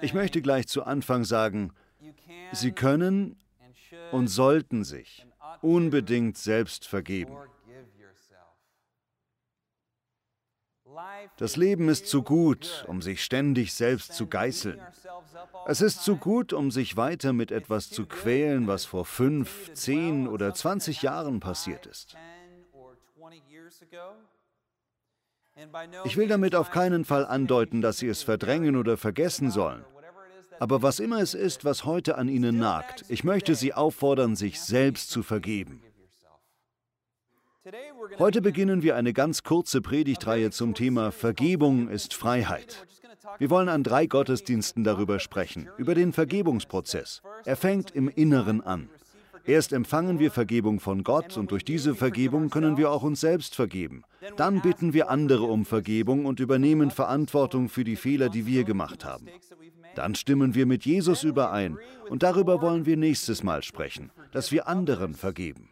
Ich möchte gleich zu Anfang sagen, Sie können und sollten sich unbedingt selbst vergeben. Das Leben ist zu gut, um sich ständig selbst zu geißeln. Es ist zu gut, um sich weiter mit etwas zu quälen, was vor fünf, zehn oder zwanzig Jahren passiert ist. Ich will damit auf keinen Fall andeuten, dass Sie es verdrängen oder vergessen sollen. Aber was immer es ist, was heute an Ihnen nagt, ich möchte Sie auffordern, sich selbst zu vergeben. Heute beginnen wir eine ganz kurze Predigtreihe zum Thema Vergebung ist Freiheit. Wir wollen an drei Gottesdiensten darüber sprechen, über den Vergebungsprozess. Er fängt im Inneren an. Erst empfangen wir Vergebung von Gott und durch diese Vergebung können wir auch uns selbst vergeben. Dann bitten wir andere um Vergebung und übernehmen Verantwortung für die Fehler, die wir gemacht haben. Dann stimmen wir mit Jesus überein und darüber wollen wir nächstes Mal sprechen, dass wir anderen vergeben.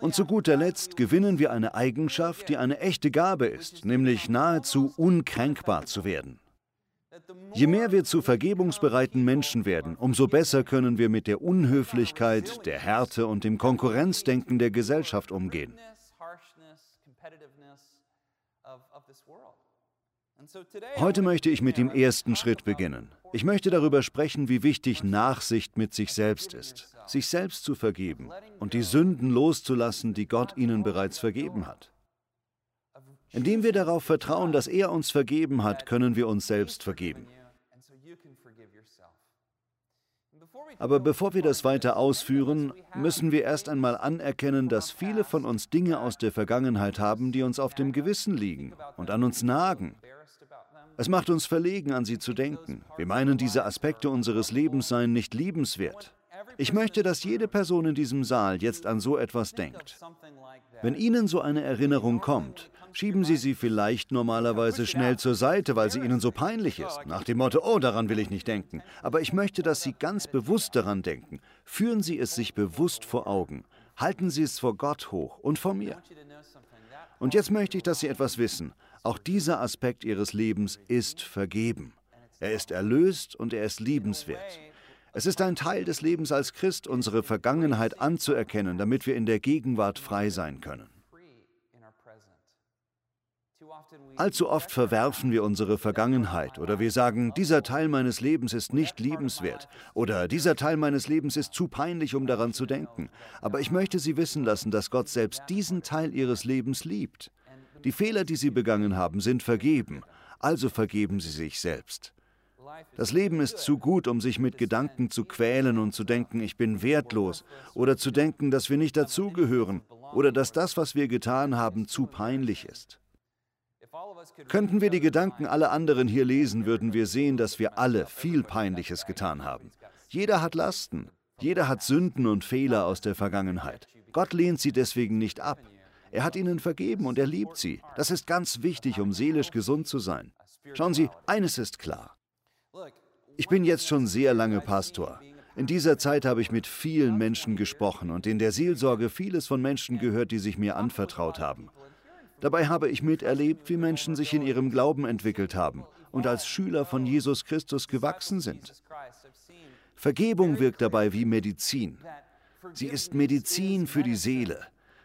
Und zu guter Letzt gewinnen wir eine Eigenschaft, die eine echte Gabe ist, nämlich nahezu unkränkbar zu werden. Je mehr wir zu vergebungsbereiten Menschen werden, umso besser können wir mit der Unhöflichkeit, der Härte und dem Konkurrenzdenken der Gesellschaft umgehen. Heute möchte ich mit dem ersten Schritt beginnen. Ich möchte darüber sprechen, wie wichtig Nachsicht mit sich selbst ist, sich selbst zu vergeben und die Sünden loszulassen, die Gott ihnen bereits vergeben hat. Indem wir darauf vertrauen, dass er uns vergeben hat, können wir uns selbst vergeben. Aber bevor wir das weiter ausführen, müssen wir erst einmal anerkennen, dass viele von uns Dinge aus der Vergangenheit haben, die uns auf dem Gewissen liegen und an uns nagen. Es macht uns verlegen, an sie zu denken. Wir meinen, diese Aspekte unseres Lebens seien nicht liebenswert. Ich möchte, dass jede Person in diesem Saal jetzt an so etwas denkt. Wenn Ihnen so eine Erinnerung kommt, schieben Sie sie vielleicht normalerweise schnell zur Seite, weil sie Ihnen so peinlich ist, nach dem Motto, oh, daran will ich nicht denken. Aber ich möchte, dass Sie ganz bewusst daran denken. Führen Sie es sich bewusst vor Augen. Halten Sie es vor Gott hoch und vor mir. Und jetzt möchte ich, dass Sie etwas wissen. Auch dieser Aspekt ihres Lebens ist vergeben. Er ist erlöst und er ist liebenswert. Es ist ein Teil des Lebens als Christ, unsere Vergangenheit anzuerkennen, damit wir in der Gegenwart frei sein können. Allzu oft verwerfen wir unsere Vergangenheit oder wir sagen, dieser Teil meines Lebens ist nicht liebenswert oder dieser Teil meines Lebens ist zu peinlich, um daran zu denken. Aber ich möchte Sie wissen lassen, dass Gott selbst diesen Teil Ihres Lebens liebt. Die Fehler, die sie begangen haben, sind vergeben, also vergeben sie sich selbst. Das Leben ist zu gut, um sich mit Gedanken zu quälen und zu denken, ich bin wertlos, oder zu denken, dass wir nicht dazugehören, oder dass das, was wir getan haben, zu peinlich ist. Könnten wir die Gedanken aller anderen hier lesen, würden wir sehen, dass wir alle viel Peinliches getan haben. Jeder hat Lasten, jeder hat Sünden und Fehler aus der Vergangenheit. Gott lehnt sie deswegen nicht ab. Er hat ihnen vergeben und er liebt sie. Das ist ganz wichtig, um seelisch gesund zu sein. Schauen Sie, eines ist klar. Ich bin jetzt schon sehr lange Pastor. In dieser Zeit habe ich mit vielen Menschen gesprochen und in der Seelsorge vieles von Menschen gehört, die sich mir anvertraut haben. Dabei habe ich miterlebt, wie Menschen sich in ihrem Glauben entwickelt haben und als Schüler von Jesus Christus gewachsen sind. Vergebung wirkt dabei wie Medizin. Sie ist Medizin für die Seele.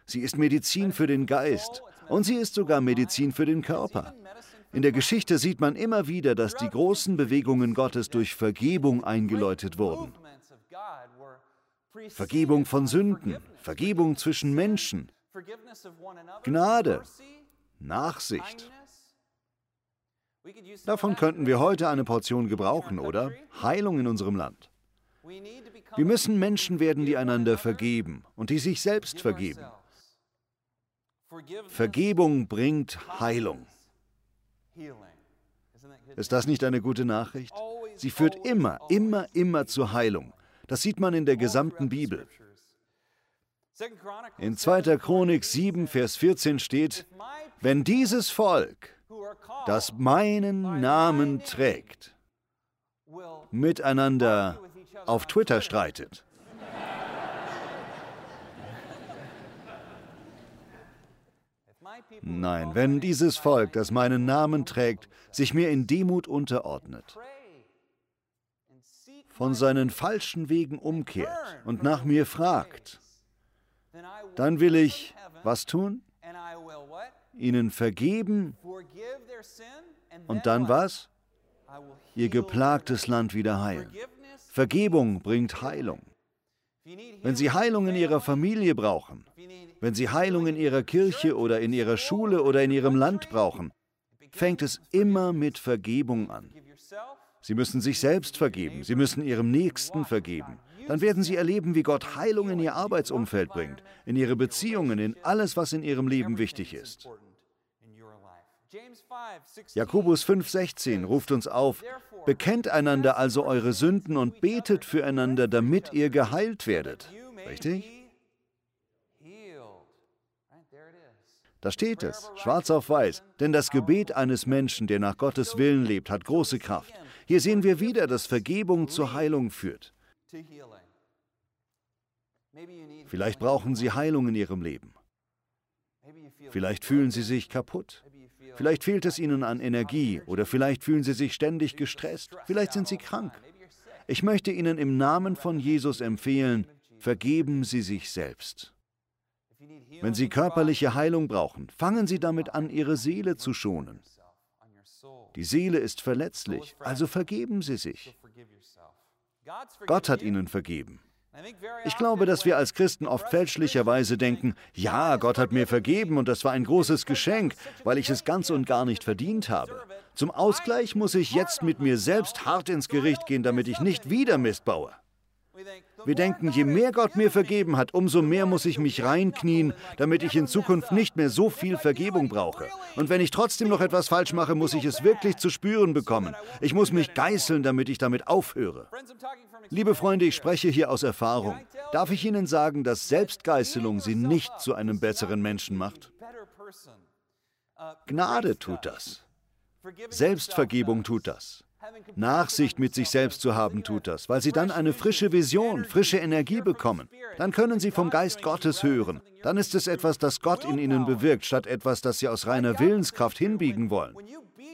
Sie ist Medizin für den Geist und sie ist sogar Medizin für den Körper. In der Geschichte sieht man immer wieder, dass die großen Bewegungen Gottes durch Vergebung eingeläutet wurden. Vergebung von Sünden, Vergebung zwischen Menschen, Gnade, Nachsicht. Davon könnten wir heute eine Portion gebrauchen, oder? Heilung in unserem Land. Wir müssen Menschen werden, die einander vergeben und die sich selbst vergeben. Vergebung bringt Heilung. Ist das nicht eine gute Nachricht? Sie führt immer, immer, immer zur Heilung. Das sieht man in der gesamten Bibel. In 2. Chronik 7, Vers 14 steht, wenn dieses Volk, das meinen Namen trägt, miteinander auf Twitter streitet, Nein, wenn dieses Volk, das meinen Namen trägt, sich mir in Demut unterordnet, von seinen falschen Wegen umkehrt und nach mir fragt, dann will ich was tun? Ihnen vergeben und dann was? Ihr geplagtes Land wieder heilen. Vergebung bringt Heilung. Wenn Sie Heilung in Ihrer Familie brauchen, wenn Sie Heilung in Ihrer Kirche oder in Ihrer Schule oder in Ihrem Land brauchen, fängt es immer mit Vergebung an. Sie müssen sich selbst vergeben, Sie müssen Ihrem Nächsten vergeben. Dann werden Sie erleben, wie Gott Heilung in Ihr Arbeitsumfeld bringt, in Ihre Beziehungen, in alles, was in Ihrem Leben wichtig ist. Jakobus 5,16 ruft uns auf, bekennt einander also eure Sünden und betet füreinander, damit ihr geheilt werdet. Richtig? Da steht es, schwarz auf weiß. Denn das Gebet eines Menschen, der nach Gottes Willen lebt, hat große Kraft. Hier sehen wir wieder, dass Vergebung zur Heilung führt. Vielleicht brauchen Sie Heilung in Ihrem Leben. Vielleicht fühlen Sie sich kaputt. Vielleicht fehlt es Ihnen an Energie oder vielleicht fühlen Sie sich ständig gestresst. Vielleicht sind Sie krank. Ich möchte Ihnen im Namen von Jesus empfehlen, vergeben Sie sich selbst. Wenn Sie körperliche Heilung brauchen, fangen Sie damit an, Ihre Seele zu schonen. Die Seele ist verletzlich, also vergeben Sie sich. Gott hat Ihnen vergeben. Ich glaube, dass wir als Christen oft fälschlicherweise denken, ja, Gott hat mir vergeben und das war ein großes Geschenk, weil ich es ganz und gar nicht verdient habe. Zum Ausgleich muss ich jetzt mit mir selbst hart ins Gericht gehen, damit ich nicht wieder Mist baue. Wir denken, je mehr Gott mir vergeben hat, umso mehr muss ich mich reinknien, damit ich in Zukunft nicht mehr so viel Vergebung brauche. Und wenn ich trotzdem noch etwas falsch mache, muss ich es wirklich zu spüren bekommen. Ich muss mich geißeln, damit ich damit aufhöre. Liebe Freunde, ich spreche hier aus Erfahrung. Darf ich Ihnen sagen, dass Selbstgeißelung Sie nicht zu einem besseren Menschen macht? Gnade tut das. Selbstvergebung tut das. Nachsicht mit sich selbst zu haben tut das, weil sie dann eine frische Vision, frische Energie bekommen. Dann können sie vom Geist Gottes hören. Dann ist es etwas, das Gott in ihnen bewirkt, statt etwas, das sie aus reiner Willenskraft hinbiegen wollen.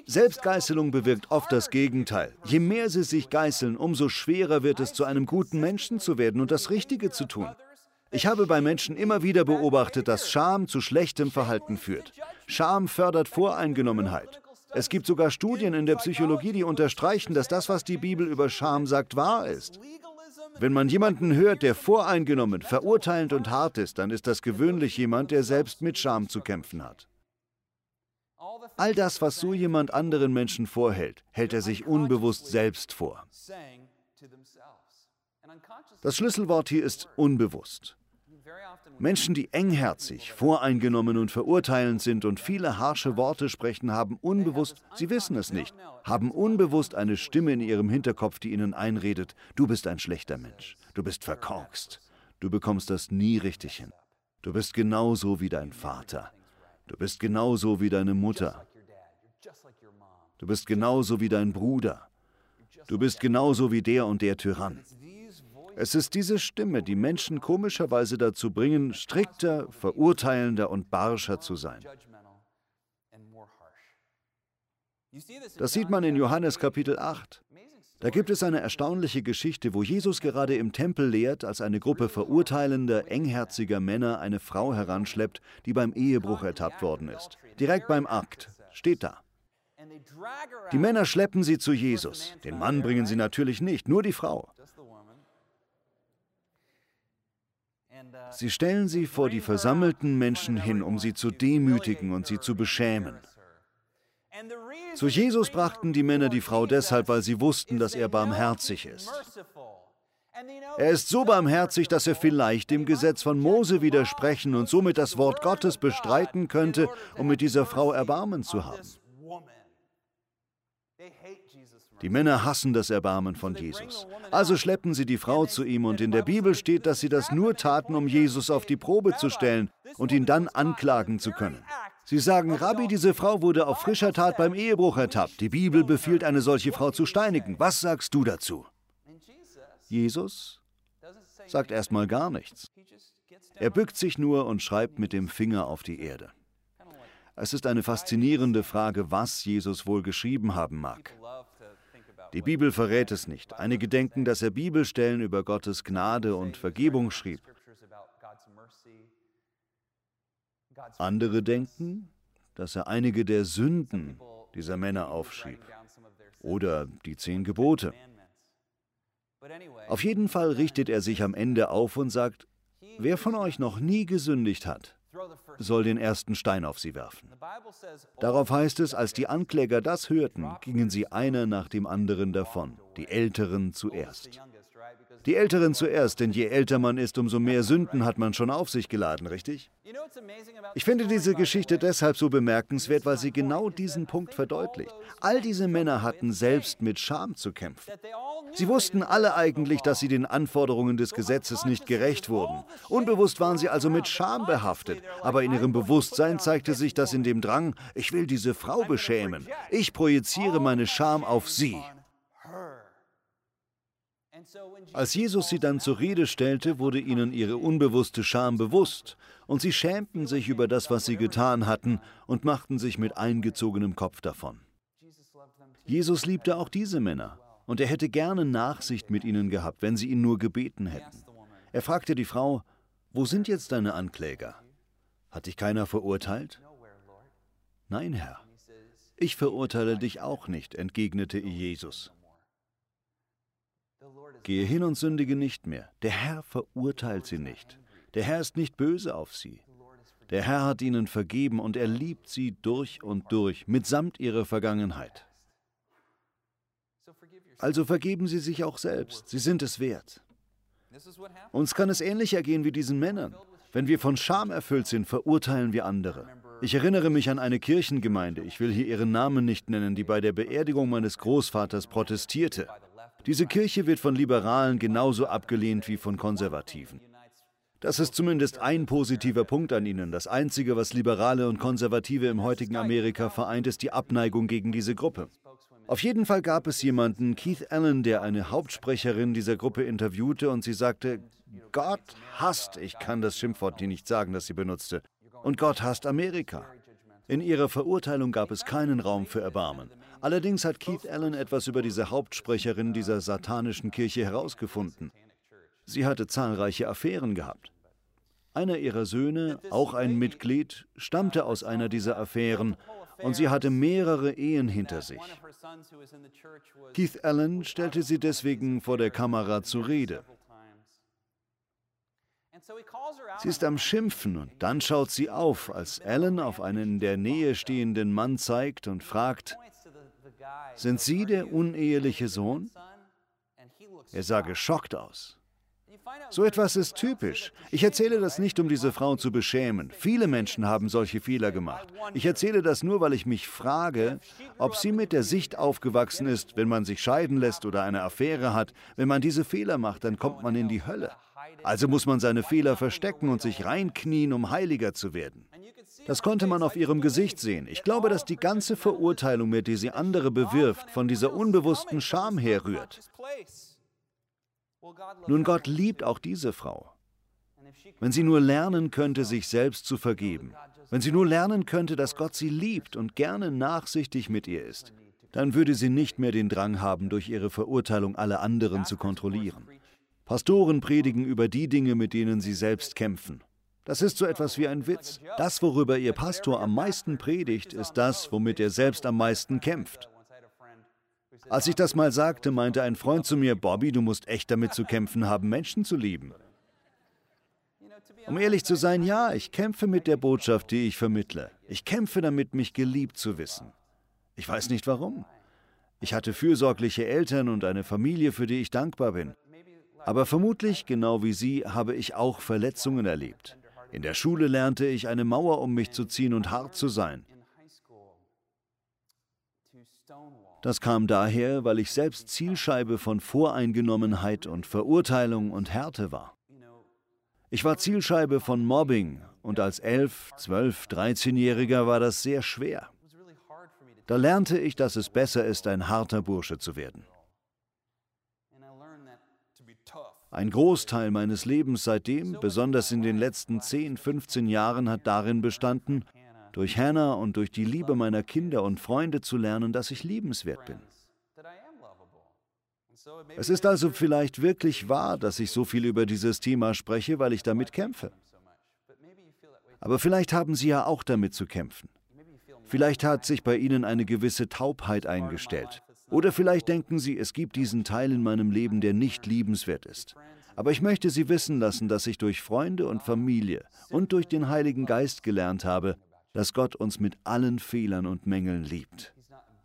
Selbstgeißelung bewirkt oft das Gegenteil. Je mehr sie sich geißeln, umso schwerer wird es, zu einem guten Menschen zu werden und das Richtige zu tun. Ich habe bei Menschen immer wieder beobachtet, dass Scham zu schlechtem Verhalten führt. Scham fördert Voreingenommenheit. Es gibt sogar Studien in der Psychologie, die unterstreichen, dass das, was die Bibel über Scham sagt, wahr ist. Wenn man jemanden hört, der voreingenommen, verurteilend und hart ist, dann ist das gewöhnlich jemand, der selbst mit Scham zu kämpfen hat. All das, was so jemand anderen Menschen vorhält, hält er sich unbewusst selbst vor. Das Schlüsselwort hier ist unbewusst. Menschen, die engherzig, voreingenommen und verurteilend sind und viele harsche Worte sprechen, haben unbewusst, sie wissen es nicht, haben unbewusst eine Stimme in ihrem Hinterkopf, die ihnen einredet, du bist ein schlechter Mensch, du bist verkorkst, du bekommst das nie richtig hin. Du bist genauso wie dein Vater. Du bist genauso wie deine Mutter. Du bist genauso wie dein Bruder. Du bist genauso wie der und der Tyrann. Es ist diese Stimme, die Menschen komischerweise dazu bringen, strikter, verurteilender und barscher zu sein. Das sieht man in Johannes Kapitel 8. Da gibt es eine erstaunliche Geschichte, wo Jesus gerade im Tempel lehrt, als eine Gruppe verurteilender, engherziger Männer eine Frau heranschleppt, die beim Ehebruch ertappt worden ist. Direkt beim Akt. Steht da. Die Männer schleppen sie zu Jesus. Den Mann bringen sie natürlich nicht, nur die Frau. Sie stellen sie vor die versammelten Menschen hin, um sie zu demütigen und sie zu beschämen. Zu Jesus brachten die Männer die Frau deshalb, weil sie wussten, dass er barmherzig ist. Er ist so barmherzig, dass er vielleicht dem Gesetz von Mose widersprechen und somit das Wort Gottes bestreiten könnte, um mit dieser Frau Erbarmen zu haben. Die Männer hassen das Erbarmen von Jesus. Also schleppen sie die Frau zu ihm und in der Bibel steht, dass sie das nur taten, um Jesus auf die Probe zu stellen und ihn dann anklagen zu können. Sie sagen, Rabbi, diese Frau wurde auf frischer Tat beim Ehebruch ertappt. Die Bibel befiehlt, eine solche Frau zu steinigen. Was sagst du dazu? Jesus sagt erstmal gar nichts. Er bückt sich nur und schreibt mit dem Finger auf die Erde. Es ist eine faszinierende Frage, was Jesus wohl geschrieben haben mag. Die Bibel verrät es nicht. Einige denken, dass er Bibelstellen über Gottes Gnade und Vergebung schrieb. Andere denken, dass er einige der Sünden dieser Männer aufschrieb oder die zehn Gebote. Auf jeden Fall richtet er sich am Ende auf und sagt, wer von euch noch nie gesündigt hat, soll den ersten Stein auf sie werfen. Darauf heißt es, als die Ankläger das hörten, gingen sie einer nach dem anderen davon, die Älteren zuerst. Die Älteren zuerst, denn je älter man ist, umso mehr Sünden hat man schon auf sich geladen, richtig? Ich finde diese Geschichte deshalb so bemerkenswert, weil sie genau diesen Punkt verdeutlicht. All diese Männer hatten selbst mit Scham zu kämpfen. Sie wussten alle eigentlich, dass sie den Anforderungen des Gesetzes nicht gerecht wurden. Unbewusst waren sie also mit Scham behaftet, aber in ihrem Bewusstsein zeigte sich das in dem Drang, ich will diese Frau beschämen. Ich projiziere meine Scham auf sie. Als Jesus sie dann zur Rede stellte, wurde ihnen ihre unbewusste Scham bewusst, und sie schämten sich über das, was sie getan hatten, und machten sich mit eingezogenem Kopf davon. Jesus liebte auch diese Männer, und er hätte gerne Nachsicht mit ihnen gehabt, wenn sie ihn nur gebeten hätten. Er fragte die Frau, wo sind jetzt deine Ankläger? Hat dich keiner verurteilt? Nein, Herr. Ich verurteile dich auch nicht, entgegnete ihr Jesus. Gehe hin und sündige nicht mehr. Der Herr verurteilt sie nicht. Der Herr ist nicht böse auf sie. Der Herr hat ihnen vergeben und er liebt sie durch und durch, mitsamt ihrer Vergangenheit. Also vergeben Sie sich auch selbst. Sie sind es wert. Uns kann es ähnlich ergehen wie diesen Männern. Wenn wir von Scham erfüllt sind, verurteilen wir andere. Ich erinnere mich an eine Kirchengemeinde, ich will hier ihren Namen nicht nennen, die bei der Beerdigung meines Großvaters protestierte. Diese Kirche wird von Liberalen genauso abgelehnt wie von Konservativen. Das ist zumindest ein positiver Punkt an ihnen. Das Einzige, was Liberale und Konservative im heutigen Amerika vereint, ist die Abneigung gegen diese Gruppe. Auf jeden Fall gab es jemanden, Keith Allen, der eine Hauptsprecherin dieser Gruppe interviewte und sie sagte, Gott hasst, ich kann das Schimpfwort nicht sagen, das sie benutzte, und Gott hasst Amerika. In ihrer Verurteilung gab es keinen Raum für Erbarmen. Allerdings hat Keith Allen etwas über diese Hauptsprecherin dieser satanischen Kirche herausgefunden. Sie hatte zahlreiche Affären gehabt. Einer ihrer Söhne, auch ein Mitglied, stammte aus einer dieser Affären und sie hatte mehrere Ehen hinter sich. Keith Allen stellte sie deswegen vor der Kamera zur Rede. Sie ist am Schimpfen und dann schaut sie auf, als Allen auf einen in der Nähe stehenden Mann zeigt und fragt, sind Sie der uneheliche Sohn? Er sah geschockt aus. So etwas ist typisch. Ich erzähle das nicht, um diese Frau zu beschämen. Viele Menschen haben solche Fehler gemacht. Ich erzähle das nur, weil ich mich frage, ob sie mit der Sicht aufgewachsen ist, wenn man sich scheiden lässt oder eine Affäre hat. Wenn man diese Fehler macht, dann kommt man in die Hölle. Also muss man seine Fehler verstecken und sich reinknien, um heiliger zu werden. Das konnte man auf ihrem Gesicht sehen. Ich glaube, dass die ganze Verurteilung, mit der sie andere bewirft, von dieser unbewussten Scham herrührt. Nun, Gott liebt auch diese Frau. Wenn sie nur lernen könnte, sich selbst zu vergeben, wenn sie nur lernen könnte, dass Gott sie liebt und gerne nachsichtig mit ihr ist, dann würde sie nicht mehr den Drang haben, durch ihre Verurteilung alle anderen zu kontrollieren. Pastoren predigen über die Dinge, mit denen sie selbst kämpfen. Das ist so etwas wie ein Witz. Das, worüber Ihr Pastor am meisten predigt, ist das, womit er selbst am meisten kämpft. Als ich das mal sagte, meinte ein Freund zu mir, Bobby, du musst echt damit zu kämpfen haben, Menschen zu lieben. Um ehrlich zu sein, ja, ich kämpfe mit der Botschaft, die ich vermittle. Ich kämpfe damit, mich geliebt zu wissen. Ich weiß nicht warum. Ich hatte fürsorgliche Eltern und eine Familie, für die ich dankbar bin. Aber vermutlich, genau wie Sie, habe ich auch Verletzungen erlebt. In der Schule lernte ich, eine Mauer um mich zu ziehen und hart zu sein. Das kam daher, weil ich selbst Zielscheibe von Voreingenommenheit und Verurteilung und Härte war. Ich war Zielscheibe von Mobbing und als 11, 12, 13-Jähriger war das sehr schwer. Da lernte ich, dass es besser ist, ein harter Bursche zu werden. Ein Großteil meines Lebens seitdem, besonders in den letzten 10, 15 Jahren, hat darin bestanden, durch Hannah und durch die Liebe meiner Kinder und Freunde zu lernen, dass ich liebenswert bin. Es ist also vielleicht wirklich wahr, dass ich so viel über dieses Thema spreche, weil ich damit kämpfe. Aber vielleicht haben Sie ja auch damit zu kämpfen. Vielleicht hat sich bei Ihnen eine gewisse Taubheit eingestellt. Oder vielleicht denken Sie, es gibt diesen Teil in meinem Leben, der nicht liebenswert ist. Aber ich möchte Sie wissen lassen, dass ich durch Freunde und Familie und durch den Heiligen Geist gelernt habe, dass Gott uns mit allen Fehlern und Mängeln liebt.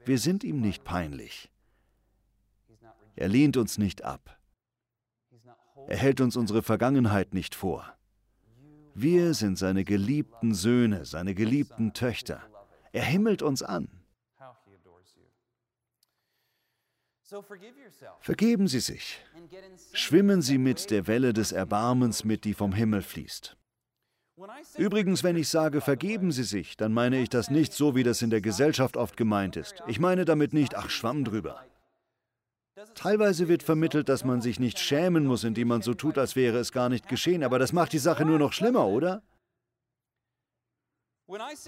Wir sind ihm nicht peinlich. Er lehnt uns nicht ab. Er hält uns unsere Vergangenheit nicht vor. Wir sind seine geliebten Söhne, seine geliebten Töchter. Er himmelt uns an. Vergeben Sie sich. Schwimmen Sie mit der Welle des Erbarmens mit, die vom Himmel fließt. Übrigens, wenn ich sage, vergeben Sie sich, dann meine ich das nicht so, wie das in der Gesellschaft oft gemeint ist. Ich meine damit nicht, ach, schwamm drüber. Teilweise wird vermittelt, dass man sich nicht schämen muss, indem man so tut, als wäre es gar nicht geschehen, aber das macht die Sache nur noch schlimmer, oder?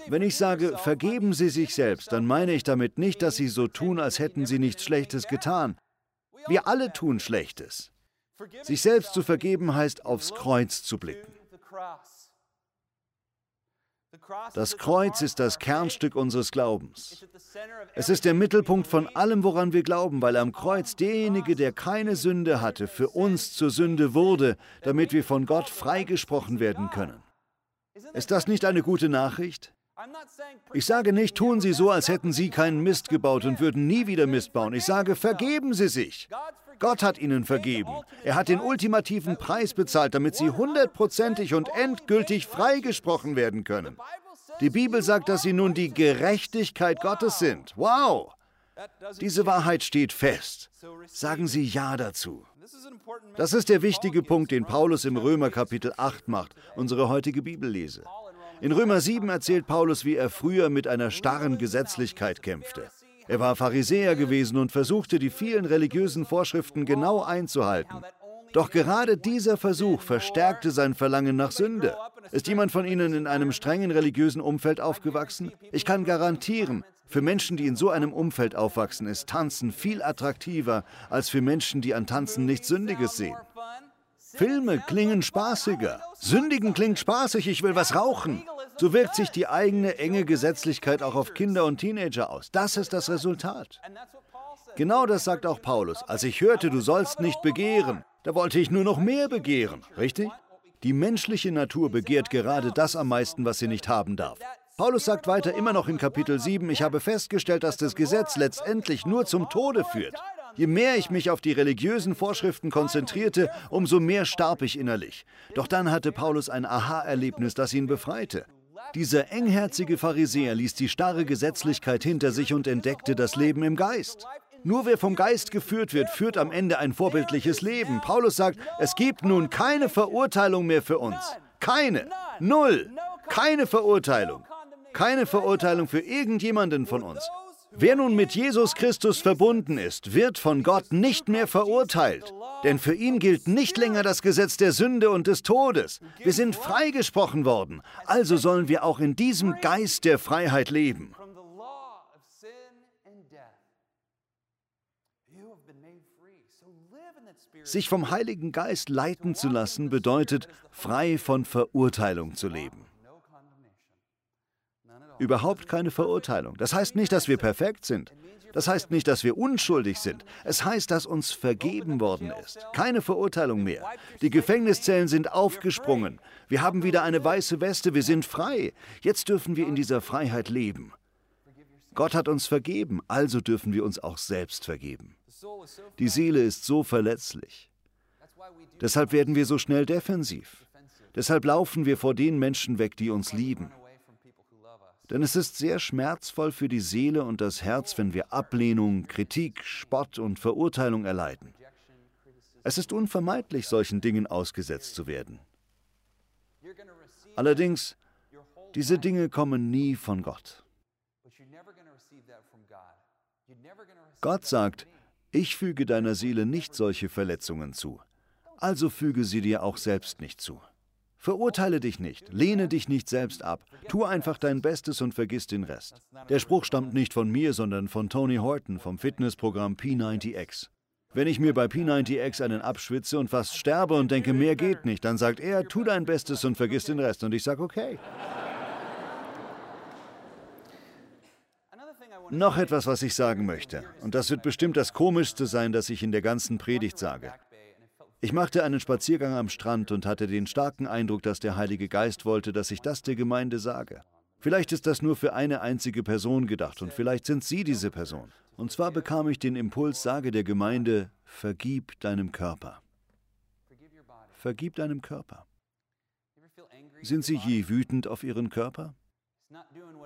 Wenn ich sage, vergeben Sie sich selbst, dann meine ich damit nicht, dass Sie so tun, als hätten Sie nichts Schlechtes getan. Wir alle tun Schlechtes. Sich selbst zu vergeben heißt, aufs Kreuz zu blicken. Das Kreuz ist das Kernstück unseres Glaubens. Es ist der Mittelpunkt von allem, woran wir glauben, weil am Kreuz derjenige, der keine Sünde hatte, für uns zur Sünde wurde, damit wir von Gott freigesprochen werden können. Ist das nicht eine gute Nachricht? Ich sage nicht, tun Sie so, als hätten Sie keinen Mist gebaut und würden nie wieder Mist bauen. Ich sage, vergeben Sie sich. Gott hat Ihnen vergeben. Er hat den ultimativen Preis bezahlt, damit Sie hundertprozentig und endgültig freigesprochen werden können. Die Bibel sagt, dass Sie nun die Gerechtigkeit Gottes sind. Wow! Diese Wahrheit steht fest. Sagen Sie Ja dazu. Das ist der wichtige Punkt, den Paulus im Römer Kapitel 8 macht, unsere heutige Bibellese. In Römer 7 erzählt Paulus, wie er früher mit einer starren Gesetzlichkeit kämpfte. Er war Pharisäer gewesen und versuchte, die vielen religiösen Vorschriften genau einzuhalten. Doch gerade dieser Versuch verstärkte sein Verlangen nach Sünde. Ist jemand von Ihnen in einem strengen religiösen Umfeld aufgewachsen? Ich kann garantieren, für Menschen, die in so einem Umfeld aufwachsen, ist Tanzen viel attraktiver als für Menschen, die an Tanzen nichts Sündiges sehen. Filme klingen spaßiger. Sündigen klingt spaßig, ich will was rauchen. So wirkt sich die eigene enge Gesetzlichkeit auch auf Kinder und Teenager aus. Das ist das Resultat. Genau das sagt auch Paulus. Als ich hörte, du sollst nicht begehren, da wollte ich nur noch mehr begehren, richtig? Die menschliche Natur begehrt gerade das am meisten, was sie nicht haben darf. Paulus sagt weiter immer noch in Kapitel 7, ich habe festgestellt, dass das Gesetz letztendlich nur zum Tode führt. Je mehr ich mich auf die religiösen Vorschriften konzentrierte, umso mehr starb ich innerlich. Doch dann hatte Paulus ein Aha-Erlebnis, das ihn befreite. Dieser engherzige Pharisäer ließ die starre Gesetzlichkeit hinter sich und entdeckte das Leben im Geist. Nur wer vom Geist geführt wird, führt am Ende ein vorbildliches Leben. Paulus sagt, es gibt nun keine Verurteilung mehr für uns. Keine. Null. Keine Verurteilung. Keine Verurteilung für irgendjemanden von uns. Wer nun mit Jesus Christus verbunden ist, wird von Gott nicht mehr verurteilt. Denn für ihn gilt nicht länger das Gesetz der Sünde und des Todes. Wir sind freigesprochen worden. Also sollen wir auch in diesem Geist der Freiheit leben. Sich vom Heiligen Geist leiten zu lassen bedeutet, frei von Verurteilung zu leben. Überhaupt keine Verurteilung. Das heißt nicht, dass wir perfekt sind. Das heißt nicht, dass wir unschuldig sind. Es heißt, dass uns vergeben worden ist. Keine Verurteilung mehr. Die Gefängniszellen sind aufgesprungen. Wir haben wieder eine weiße Weste. Wir sind frei. Jetzt dürfen wir in dieser Freiheit leben. Gott hat uns vergeben, also dürfen wir uns auch selbst vergeben. Die Seele ist so verletzlich. Deshalb werden wir so schnell defensiv. Deshalb laufen wir vor den Menschen weg, die uns lieben. Denn es ist sehr schmerzvoll für die Seele und das Herz, wenn wir Ablehnung, Kritik, Spott und Verurteilung erleiden. Es ist unvermeidlich, solchen Dingen ausgesetzt zu werden. Allerdings, diese Dinge kommen nie von Gott. Gott sagt, ich füge deiner Seele nicht solche Verletzungen zu, also füge sie dir auch selbst nicht zu. Verurteile dich nicht, lehne dich nicht selbst ab, tu einfach dein Bestes und vergiss den Rest. Der Spruch stammt nicht von mir, sondern von Tony Horton vom Fitnessprogramm P90X. Wenn ich mir bei P90X einen abschwitze und fast sterbe und denke, mehr geht nicht, dann sagt er, tu dein Bestes und vergiss den Rest. Und ich sage, okay. Noch etwas, was ich sagen möchte. Und das wird bestimmt das Komischste sein, das ich in der ganzen Predigt sage. Ich machte einen Spaziergang am Strand und hatte den starken Eindruck, dass der Heilige Geist wollte, dass ich das der Gemeinde sage. Vielleicht ist das nur für eine einzige Person gedacht und vielleicht sind Sie diese Person. Und zwar bekam ich den Impuls, sage der Gemeinde, vergib deinem Körper. Vergib deinem Körper. Sind Sie je wütend auf Ihren Körper?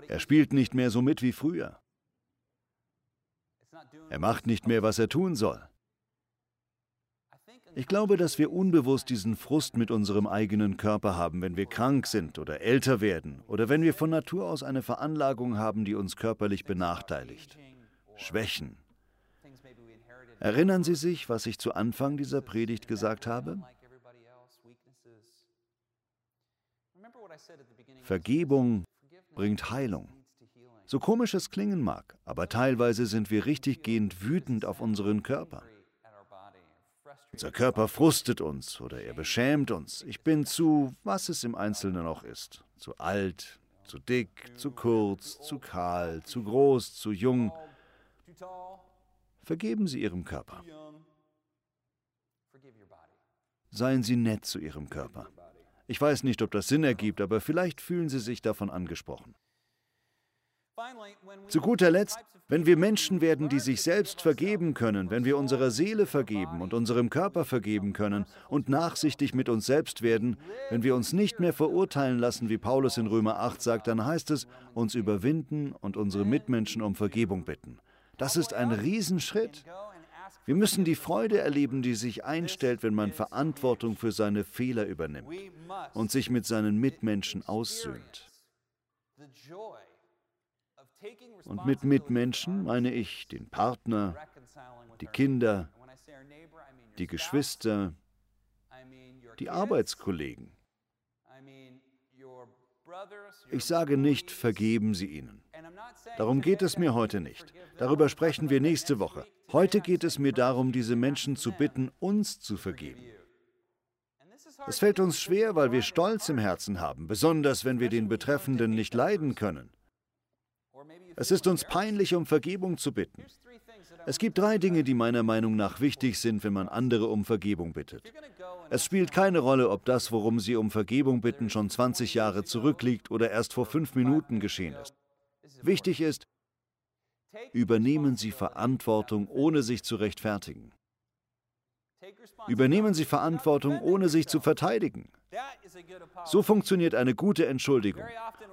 Er spielt nicht mehr so mit wie früher. Er macht nicht mehr, was er tun soll. Ich glaube, dass wir unbewusst diesen Frust mit unserem eigenen Körper haben, wenn wir krank sind oder älter werden oder wenn wir von Natur aus eine Veranlagung haben, die uns körperlich benachteiligt. Schwächen. Erinnern Sie sich, was ich zu Anfang dieser Predigt gesagt habe? Vergebung bringt Heilung. So komisch es klingen mag, aber teilweise sind wir richtig gehend wütend auf unseren Körper. Unser Körper frustet uns oder er beschämt uns. Ich bin zu, was es im Einzelnen auch ist. Zu alt, zu dick, zu kurz, zu kahl, zu groß, zu jung. Vergeben Sie Ihrem Körper. Seien Sie nett zu Ihrem Körper. Ich weiß nicht, ob das Sinn ergibt, aber vielleicht fühlen Sie sich davon angesprochen. Zu guter Letzt, wenn wir Menschen werden, die sich selbst vergeben können, wenn wir unserer Seele vergeben und unserem Körper vergeben können und nachsichtig mit uns selbst werden, wenn wir uns nicht mehr verurteilen lassen, wie Paulus in Römer 8 sagt, dann heißt es, uns überwinden und unsere Mitmenschen um Vergebung bitten. Das ist ein Riesenschritt. Wir müssen die Freude erleben, die sich einstellt, wenn man Verantwortung für seine Fehler übernimmt und sich mit seinen Mitmenschen aussöhnt. Und mit Mitmenschen meine ich den Partner, die Kinder, die Geschwister, die Arbeitskollegen. Ich sage nicht, vergeben Sie ihnen. Darum geht es mir heute nicht. Darüber sprechen wir nächste Woche. Heute geht es mir darum, diese Menschen zu bitten, uns zu vergeben. Es fällt uns schwer, weil wir Stolz im Herzen haben, besonders wenn wir den Betreffenden nicht leiden können. Es ist uns peinlich, um Vergebung zu bitten. Es gibt drei Dinge, die meiner Meinung nach wichtig sind, wenn man andere um Vergebung bittet. Es spielt keine Rolle, ob das, worum Sie um Vergebung bitten, schon 20 Jahre zurückliegt oder erst vor fünf Minuten geschehen ist. Wichtig ist, übernehmen Sie Verantwortung, ohne sich zu rechtfertigen. Übernehmen Sie Verantwortung, ohne sich zu verteidigen. So funktioniert eine gute Entschuldigung.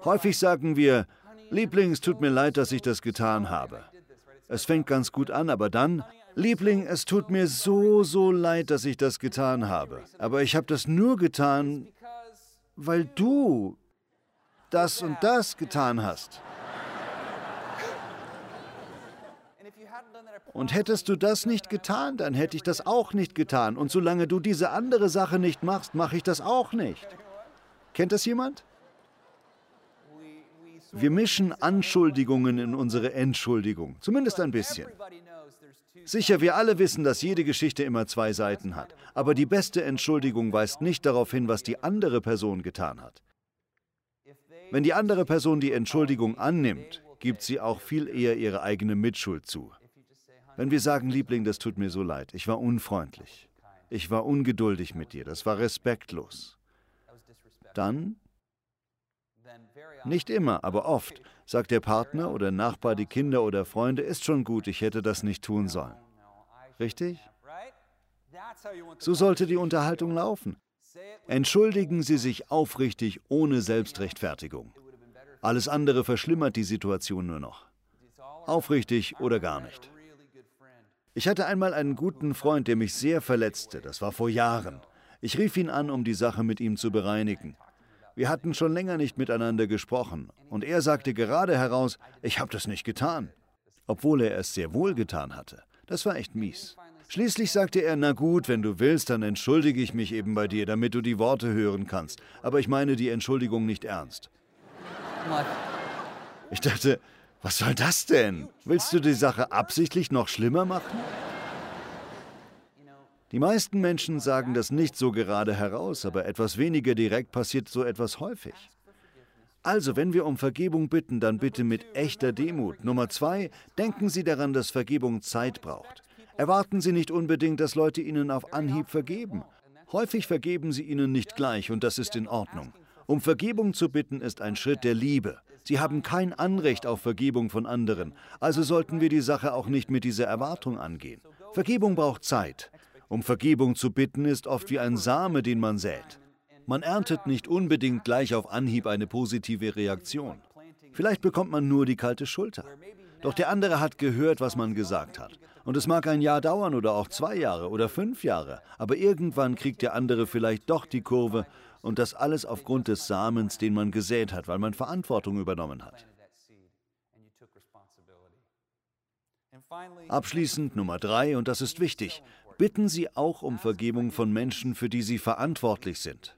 Häufig sagen wir, Liebling, es tut mir leid, dass ich das getan habe. Es fängt ganz gut an, aber dann, Liebling, es tut mir so, so leid, dass ich das getan habe. Aber ich habe das nur getan, weil du das und das getan hast. Und hättest du das nicht getan, dann hätte ich das auch nicht getan. Und solange du diese andere Sache nicht machst, mache ich das auch nicht. Kennt das jemand? Wir mischen Anschuldigungen in unsere Entschuldigung, zumindest ein bisschen. Sicher, wir alle wissen, dass jede Geschichte immer zwei Seiten hat, aber die beste Entschuldigung weist nicht darauf hin, was die andere Person getan hat. Wenn die andere Person die Entschuldigung annimmt, gibt sie auch viel eher ihre eigene Mitschuld zu. Wenn wir sagen, Liebling, das tut mir so leid, ich war unfreundlich, ich war ungeduldig mit dir, das war respektlos, dann nicht immer, aber oft sagt der Partner oder Nachbar, die Kinder oder Freunde, ist schon gut, ich hätte das nicht tun sollen. Richtig? So sollte die Unterhaltung laufen. Entschuldigen Sie sich aufrichtig ohne Selbstrechtfertigung. Alles andere verschlimmert die Situation nur noch. Aufrichtig oder gar nicht. Ich hatte einmal einen guten Freund, der mich sehr verletzte. Das war vor Jahren. Ich rief ihn an, um die Sache mit ihm zu bereinigen. Wir hatten schon länger nicht miteinander gesprochen, und er sagte gerade heraus, ich habe das nicht getan, obwohl er es sehr wohl getan hatte. Das war echt mies. Schließlich sagte er, na gut, wenn du willst, dann entschuldige ich mich eben bei dir, damit du die Worte hören kannst. Aber ich meine die Entschuldigung nicht ernst. Ich dachte, was soll das denn? Willst du die Sache absichtlich noch schlimmer machen? Die meisten Menschen sagen das nicht so gerade heraus, aber etwas weniger direkt passiert so etwas häufig. Also, wenn wir um Vergebung bitten, dann bitte mit echter Demut. Nummer zwei, denken Sie daran, dass Vergebung Zeit braucht. Erwarten Sie nicht unbedingt, dass Leute Ihnen auf Anhieb vergeben. Häufig vergeben Sie ihnen nicht gleich und das ist in Ordnung. Um Vergebung zu bitten, ist ein Schritt der Liebe. Sie haben kein Anrecht auf Vergebung von anderen, also sollten wir die Sache auch nicht mit dieser Erwartung angehen. Vergebung braucht Zeit. Um Vergebung zu bitten ist oft wie ein Same, den man sät. Man erntet nicht unbedingt gleich auf Anhieb eine positive Reaktion. Vielleicht bekommt man nur die kalte Schulter. Doch der andere hat gehört, was man gesagt hat. Und es mag ein Jahr dauern oder auch zwei Jahre oder fünf Jahre, aber irgendwann kriegt der andere vielleicht doch die Kurve und das alles aufgrund des Samens, den man gesät hat, weil man Verantwortung übernommen hat. Abschließend Nummer drei, und das ist wichtig, bitten Sie auch um Vergebung von Menschen, für die Sie verantwortlich sind.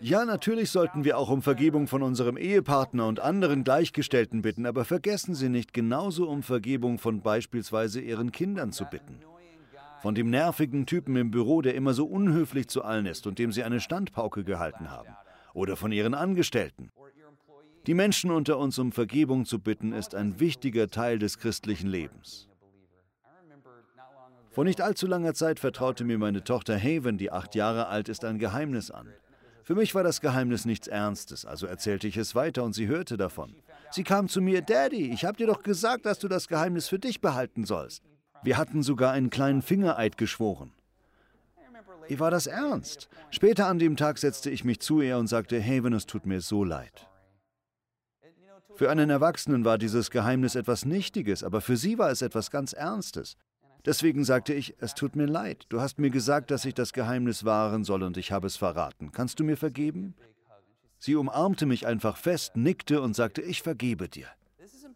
Ja, natürlich sollten wir auch um Vergebung von unserem Ehepartner und anderen Gleichgestellten bitten, aber vergessen Sie nicht genauso um Vergebung von beispielsweise Ihren Kindern zu bitten. Von dem nervigen Typen im Büro, der immer so unhöflich zu allen ist und dem Sie eine Standpauke gehalten haben. Oder von Ihren Angestellten. Die Menschen unter uns um Vergebung zu bitten, ist ein wichtiger Teil des christlichen Lebens. Vor nicht allzu langer Zeit vertraute mir meine Tochter Haven, die acht Jahre alt ist, ein Geheimnis an. Für mich war das Geheimnis nichts Ernstes, also erzählte ich es weiter und sie hörte davon. Sie kam zu mir, Daddy, ich habe dir doch gesagt, dass du das Geheimnis für dich behalten sollst. Wir hatten sogar einen kleinen Fingereid geschworen. Wie war das ernst? Später an dem Tag setzte ich mich zu ihr und sagte, Haven, es tut mir so leid. Für einen Erwachsenen war dieses Geheimnis etwas Nichtiges, aber für sie war es etwas ganz Ernstes. Deswegen sagte ich, es tut mir leid, du hast mir gesagt, dass ich das Geheimnis wahren soll und ich habe es verraten. Kannst du mir vergeben? Sie umarmte mich einfach fest, nickte und sagte, ich vergebe dir.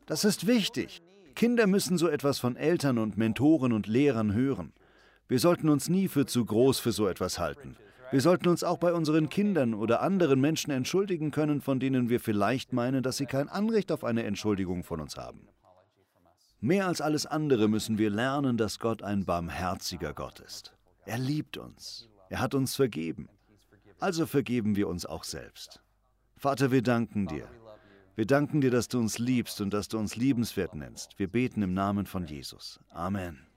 Das ist wichtig. Kinder müssen so etwas von Eltern und Mentoren und Lehrern hören. Wir sollten uns nie für zu groß für so etwas halten. Wir sollten uns auch bei unseren Kindern oder anderen Menschen entschuldigen können, von denen wir vielleicht meinen, dass sie kein Anrecht auf eine Entschuldigung von uns haben. Mehr als alles andere müssen wir lernen, dass Gott ein barmherziger Gott ist. Er liebt uns. Er hat uns vergeben. Also vergeben wir uns auch selbst. Vater, wir danken dir. Wir danken dir, dass du uns liebst und dass du uns liebenswert nennst. Wir beten im Namen von Jesus. Amen.